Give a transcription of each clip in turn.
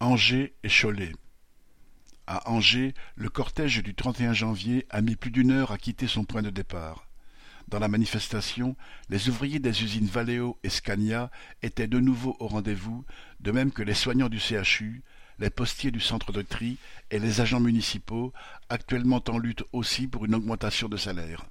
Angers et Cholet. À Angers, le cortège du 31 janvier a mis plus d'une heure à quitter son point de départ. Dans la manifestation, les ouvriers des usines Valeo et Scania étaient de nouveau au rendez-vous, de même que les soignants du CHU, les postiers du centre de tri et les agents municipaux, actuellement en lutte aussi pour une augmentation de salaire.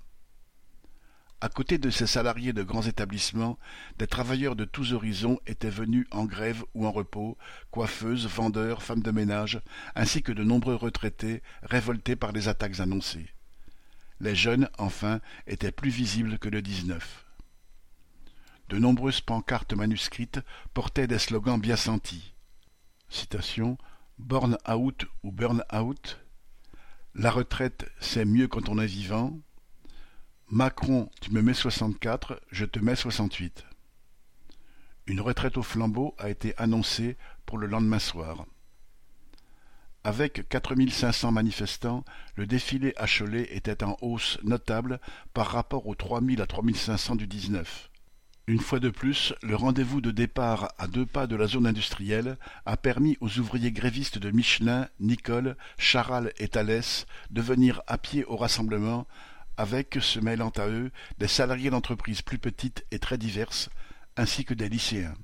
À côté de ces salariés de grands établissements, des travailleurs de tous horizons étaient venus en grève ou en repos, coiffeuses, vendeurs, femmes de ménage, ainsi que de nombreux retraités révoltés par les attaques annoncées. Les jeunes, enfin, étaient plus visibles que le 19. De nombreuses pancartes manuscrites portaient des slogans bien sentis. Citation Born out ou burn out La retraite, c'est mieux quand on est vivant. Macron, tu me mets soixante-quatre, je te mets soixante-huit. Une retraite au flambeau a été annoncée pour le lendemain soir. Avec quatre mille cinq cents manifestants, le défilé à Cholet était en hausse notable par rapport aux trois mille à trois mille cinq cents du 19. Une fois de plus, le rendez-vous de départ à deux pas de la zone industrielle a permis aux ouvriers grévistes de Michelin, Nicole, Charal et Thalès de venir à pied au rassemblement avec, se mêlant à eux, des salariés d'entreprises plus petites et très diverses, ainsi que des lycéens.